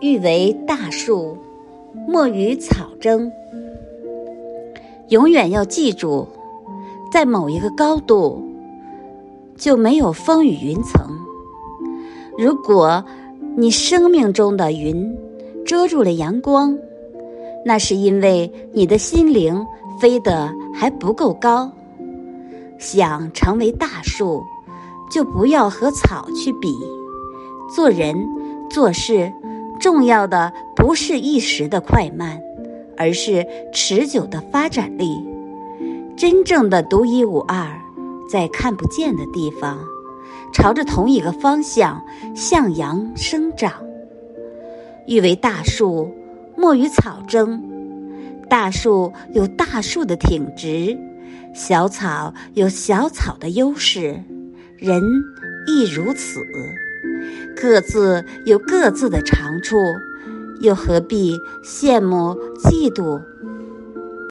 欲为大树，莫与草争。永远要记住，在某一个高度就没有风雨云层。如果你生命中的云遮住了阳光，那是因为你的心灵飞得还不够高。想成为大树，就不要和草去比。做人做事。重要的不是一时的快慢，而是持久的发展力。真正的独一无二，在看不见的地方，朝着同一个方向向阳生长。欲为大树，莫与草争。大树有大树的挺直，小草有小草的优势，人亦如此。各自有各自的长处，又何必羡慕、嫉妒、